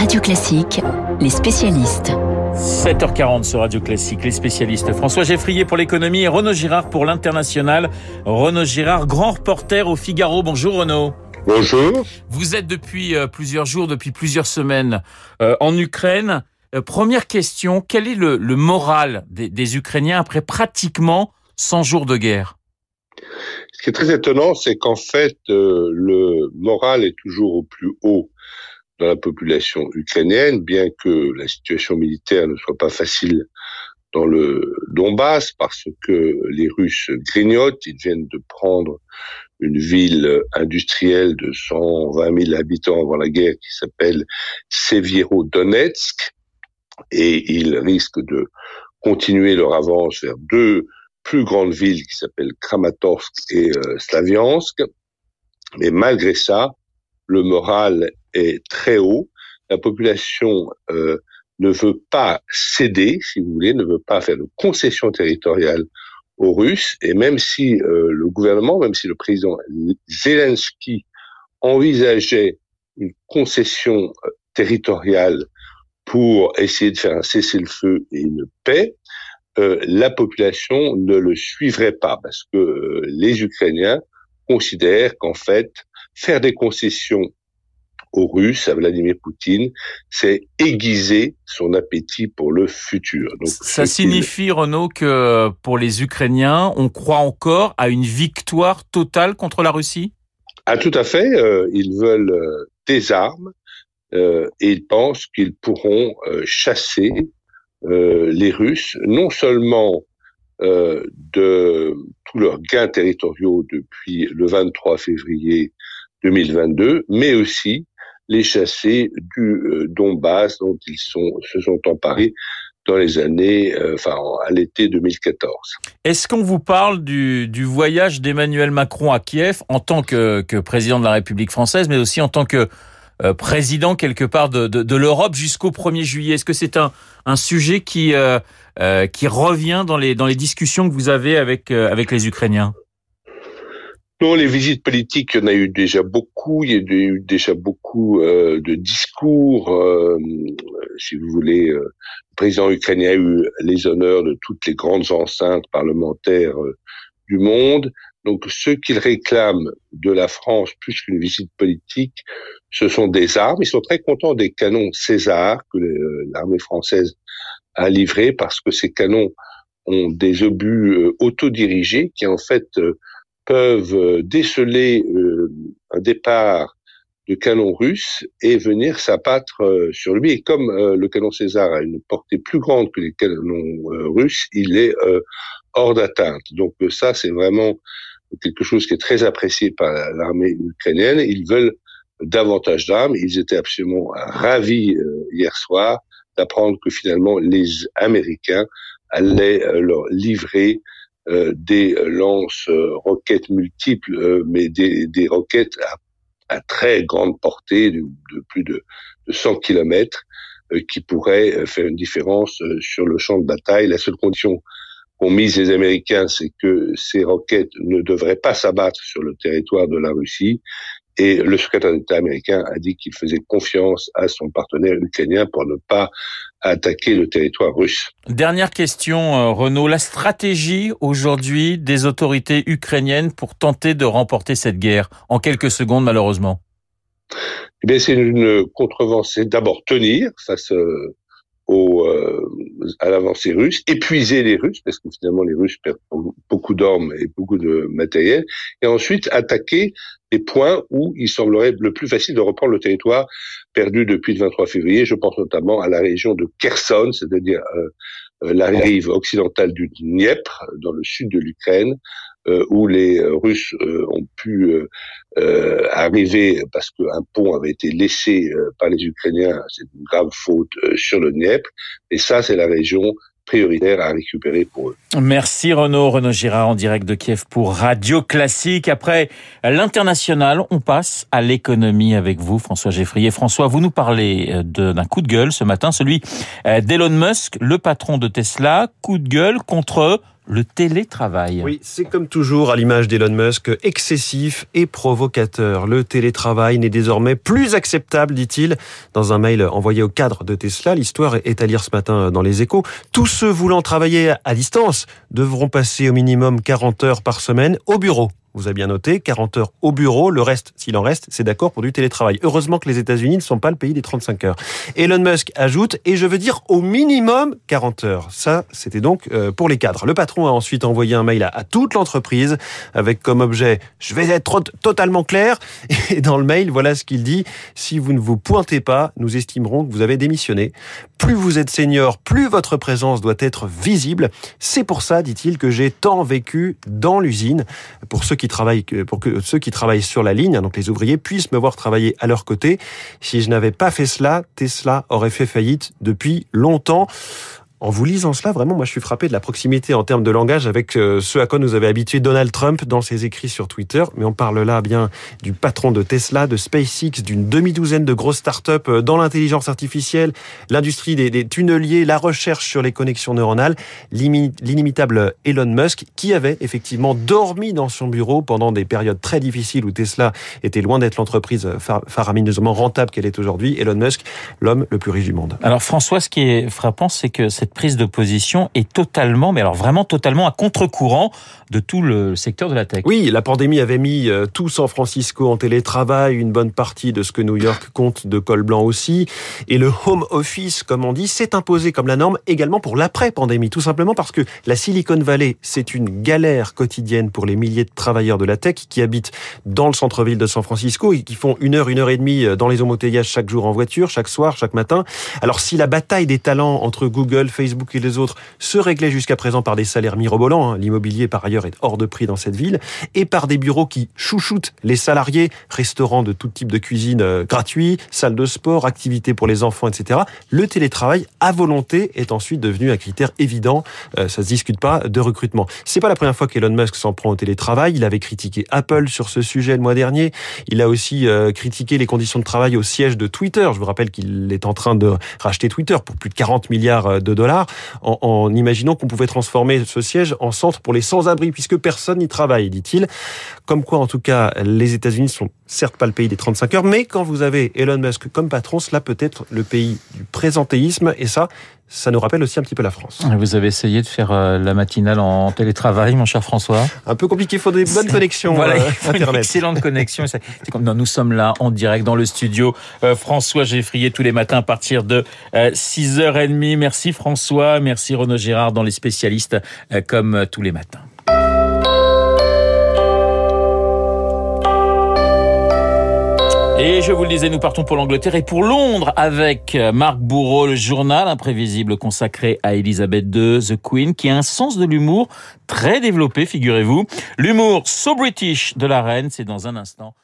Radio Classique, les spécialistes. 7h40 sur Radio Classique, les spécialistes. François Geffrier pour l'économie et Renaud Girard pour l'international. Renaud Girard, grand reporter au Figaro. Bonjour Renaud. Bonjour. Vous êtes depuis euh, plusieurs jours, depuis plusieurs semaines euh, en Ukraine. Euh, première question, quel est le, moral des, des, Ukrainiens après pratiquement 100 jours de guerre? Ce qui est très étonnant, c'est qu'en fait, le moral est toujours au plus haut dans la population ukrainienne, bien que la situation militaire ne soit pas facile dans le Donbass, parce que les Russes grignotent, ils viennent de prendre une ville industrielle de 120 000 habitants avant la guerre qui s'appelle Sevierodonetsk, et ils risquent de continuer leur avance vers deux plus grandes villes qui s'appellent Kramatorsk et euh, Slaviansk. Mais malgré ça, le moral est très haut. La population euh, ne veut pas céder, si vous voulez, ne veut pas faire de concessions territoriales aux Russes. Et même si euh, le gouvernement, même si le président Zelensky envisageait une concession euh, territoriale pour essayer de faire un cessez-le-feu et une paix, la population ne le suivrait pas parce que les Ukrainiens considèrent qu'en fait, faire des concessions aux Russes, à Vladimir Poutine, c'est aiguiser son appétit pour le futur. Donc, Ça signifie, Renaud, que pour les Ukrainiens, on croit encore à une victoire totale contre la Russie? Ah, tout à fait. Euh, ils veulent euh, des armes euh, et ils pensent qu'ils pourront chasser les Russes, non seulement de tous leurs gains territoriaux depuis le 23 février 2022, mais aussi les chasser du euh, Donbass dont ils sont, se sont emparés dans les années, euh, enfin à l'été 2014. Est-ce qu'on vous parle du, du voyage d'Emmanuel Macron à Kiev en tant que, que, président de la République française, mais aussi en tant que euh, président quelque part de, de, de l'Europe jusqu'au 1er juillet? Est-ce que c'est un, un sujet qui, qui revient dans les, dans les discussions que vous avez avec, avec les Ukrainiens? Non, les visites politiques, il y en a eu déjà beaucoup. Il y a eu déjà beaucoup euh, de discours. Euh, si vous voulez, euh, le président ukrainien a eu les honneurs de toutes les grandes enceintes parlementaires du monde. Donc, ce qu'il réclame de la France, plus qu'une visite politique, ce sont des armes. Ils sont très contents des canons César que l'armée française a livrés parce que ces canons ont des obus autodirigés qui, en fait, peuvent euh, déceler euh, un départ de canon russe et venir s'abattre euh, sur lui. Et comme le canon César a une portée plus grande que les canons russes, il est hors d'atteinte. Donc ça, c'est vraiment quelque chose qui est très apprécié par l'armée ukrainienne. Ils veulent davantage d'armes. Ils étaient absolument ravis hier soir d'apprendre que finalement les Américains allaient leur livrer euh, des lance-roquettes multiples, euh, mais des, des roquettes à, à, très grande portée, de, de plus de, de 100 km, euh, qui pourraient faire une différence sur le champ de bataille. La seule condition qu'ont mise les Américains, c'est que ces roquettes ne devraient pas s'abattre sur le territoire de la Russie et le secrétaire d'État américain a dit qu'il faisait confiance à son partenaire ukrainien pour ne pas attaquer le territoire russe. Dernière question, euh, Renaud. La stratégie aujourd'hui des autorités ukrainiennes pour tenter de remporter cette guerre en quelques secondes, malheureusement? Eh bien, c'est une contrevention. C'est d'abord tenir face euh, au, euh, à l'avancée russe, épuiser les Russes, parce que finalement les Russes perdent beaucoup d'armes et beaucoup de matériel, et ensuite attaquer les points où il semblerait le plus facile de reprendre le territoire perdu depuis le 23 février. Je pense notamment à la région de Kherson, c'est-à-dire euh, euh, la rive occidentale du Dniepr, dans le sud de l'Ukraine, où les euh, Russes euh, ont pu arriver parce qu'un pont avait été laissé par les Ukrainiens, c'est une grave faute sur le Dniepr, et ça c'est la région prioritaire à récupérer pour eux. Merci Renaud, Renaud Girard en direct de Kiev pour Radio Classique. Après l'international, on passe à l'économie avec vous, François Geffrier. François, vous nous parlez d'un coup de gueule ce matin, celui d'Elon Musk, le patron de Tesla. Coup de gueule contre le télétravail. Oui, c'est comme toujours à l'image d'Elon Musk, excessif et provocateur. Le télétravail n'est désormais plus acceptable, dit-il, dans un mail envoyé au cadre de Tesla. L'histoire est à lire ce matin dans les échos. Tous ceux voulant travailler à distance devront passer au minimum 40 heures par semaine au bureau vous avez bien noté, 40 heures au bureau, le reste, s'il en reste, c'est d'accord pour du télétravail. Heureusement que les États-Unis ne sont pas le pays des 35 heures. Elon Musk ajoute, et je veux dire au minimum 40 heures. Ça, c'était donc euh, pour les cadres. Le patron a ensuite envoyé un mail à, toute l'entreprise avec comme objet, je vais être totalement clair, et dans le mail, voilà ce qu'il dit, si vous ne vous pointez pas, nous estimerons que vous avez démissionné. Plus vous êtes senior, plus votre présence doit être visible. C'est pour ça, dit-il, que j'ai tant vécu dans l'usine. Pour ceux qui travaillent, pour que ceux qui travaillent sur la ligne, donc les ouvriers, puissent me voir travailler à leur côté. Si je n'avais pas fait cela, Tesla aurait fait faillite depuis longtemps. En vous lisant cela, vraiment, moi, je suis frappé de la proximité en termes de langage avec euh, ce à quoi nous avait habitué Donald Trump dans ses écrits sur Twitter. Mais on parle là bien du patron de Tesla, de SpaceX, d'une demi-douzaine de grosses startups euh, dans l'intelligence artificielle, l'industrie des, tunneliers, la recherche sur les connexions neuronales, l'inimitable Elon Musk, qui avait effectivement dormi dans son bureau pendant des périodes très difficiles où Tesla était loin d'être l'entreprise faramineusement rentable qu'elle est aujourd'hui. Elon Musk, l'homme le plus riche du monde. Alors François, ce qui est frappant, c'est que cette prise de position est totalement, mais alors vraiment totalement à contre-courant de tout le secteur de la tech. Oui, la pandémie avait mis euh, tout San Francisco en télétravail, une bonne partie de ce que New York compte de col blanc aussi. Et le home office, comme on dit, s'est imposé comme la norme également pour l'après-pandémie. Tout simplement parce que la Silicon Valley, c'est une galère quotidienne pour les milliers de travailleurs de la tech qui habitent dans le centre-ville de San Francisco et qui font une heure, une heure et demie euh, dans les embouteillages chaque jour en voiture, chaque soir, chaque matin. Alors si la bataille des talents entre Google, Facebook et les autres se réglait jusqu'à présent par des salaires mirobolants, hein, l'immobilier par ailleurs est hors de prix dans cette ville, et par des bureaux qui chouchoutent les salariés, restaurants de tout type de cuisine euh, gratuits, salles de sport, activités pour les enfants, etc. Le télétravail à volonté est ensuite devenu un critère évident, euh, ça se discute pas, de recrutement. C'est pas la première fois qu'Elon Musk s'en prend au télétravail, il avait critiqué Apple sur ce sujet le mois dernier, il a aussi euh, critiqué les conditions de travail au siège de Twitter. Je vous rappelle qu'il est en train de racheter Twitter pour plus de 40 milliards de dollars, en, en imaginant qu'on pouvait transformer ce siège en centre pour les sans-abri, puisque personne n'y travaille, dit-il. Comme quoi, en tout cas, les États-Unis sont certes pas le pays des 35 heures, mais quand vous avez Elon Musk comme patron, cela peut être le pays du présentéisme, et ça, ça nous rappelle aussi un petit peu la France. Vous avez essayé de faire euh, la matinale en télétravail, mon cher François? Un peu compliqué, il faut des bonnes connexions voilà, euh, Internet. Une excellente connexion. nous sommes là en direct dans le studio. Euh, François Geffrier tous les matins à partir de 6h30. Merci François, merci Renaud Gérard dans les spécialistes comme tous les matins. Et je vous le disais, nous partons pour l'Angleterre et pour Londres avec Marc Bourreau, le journal imprévisible consacré à Elisabeth II, The Queen, qui a un sens de l'humour très développé, figurez-vous. L'humour so British de la reine, c'est dans un instant.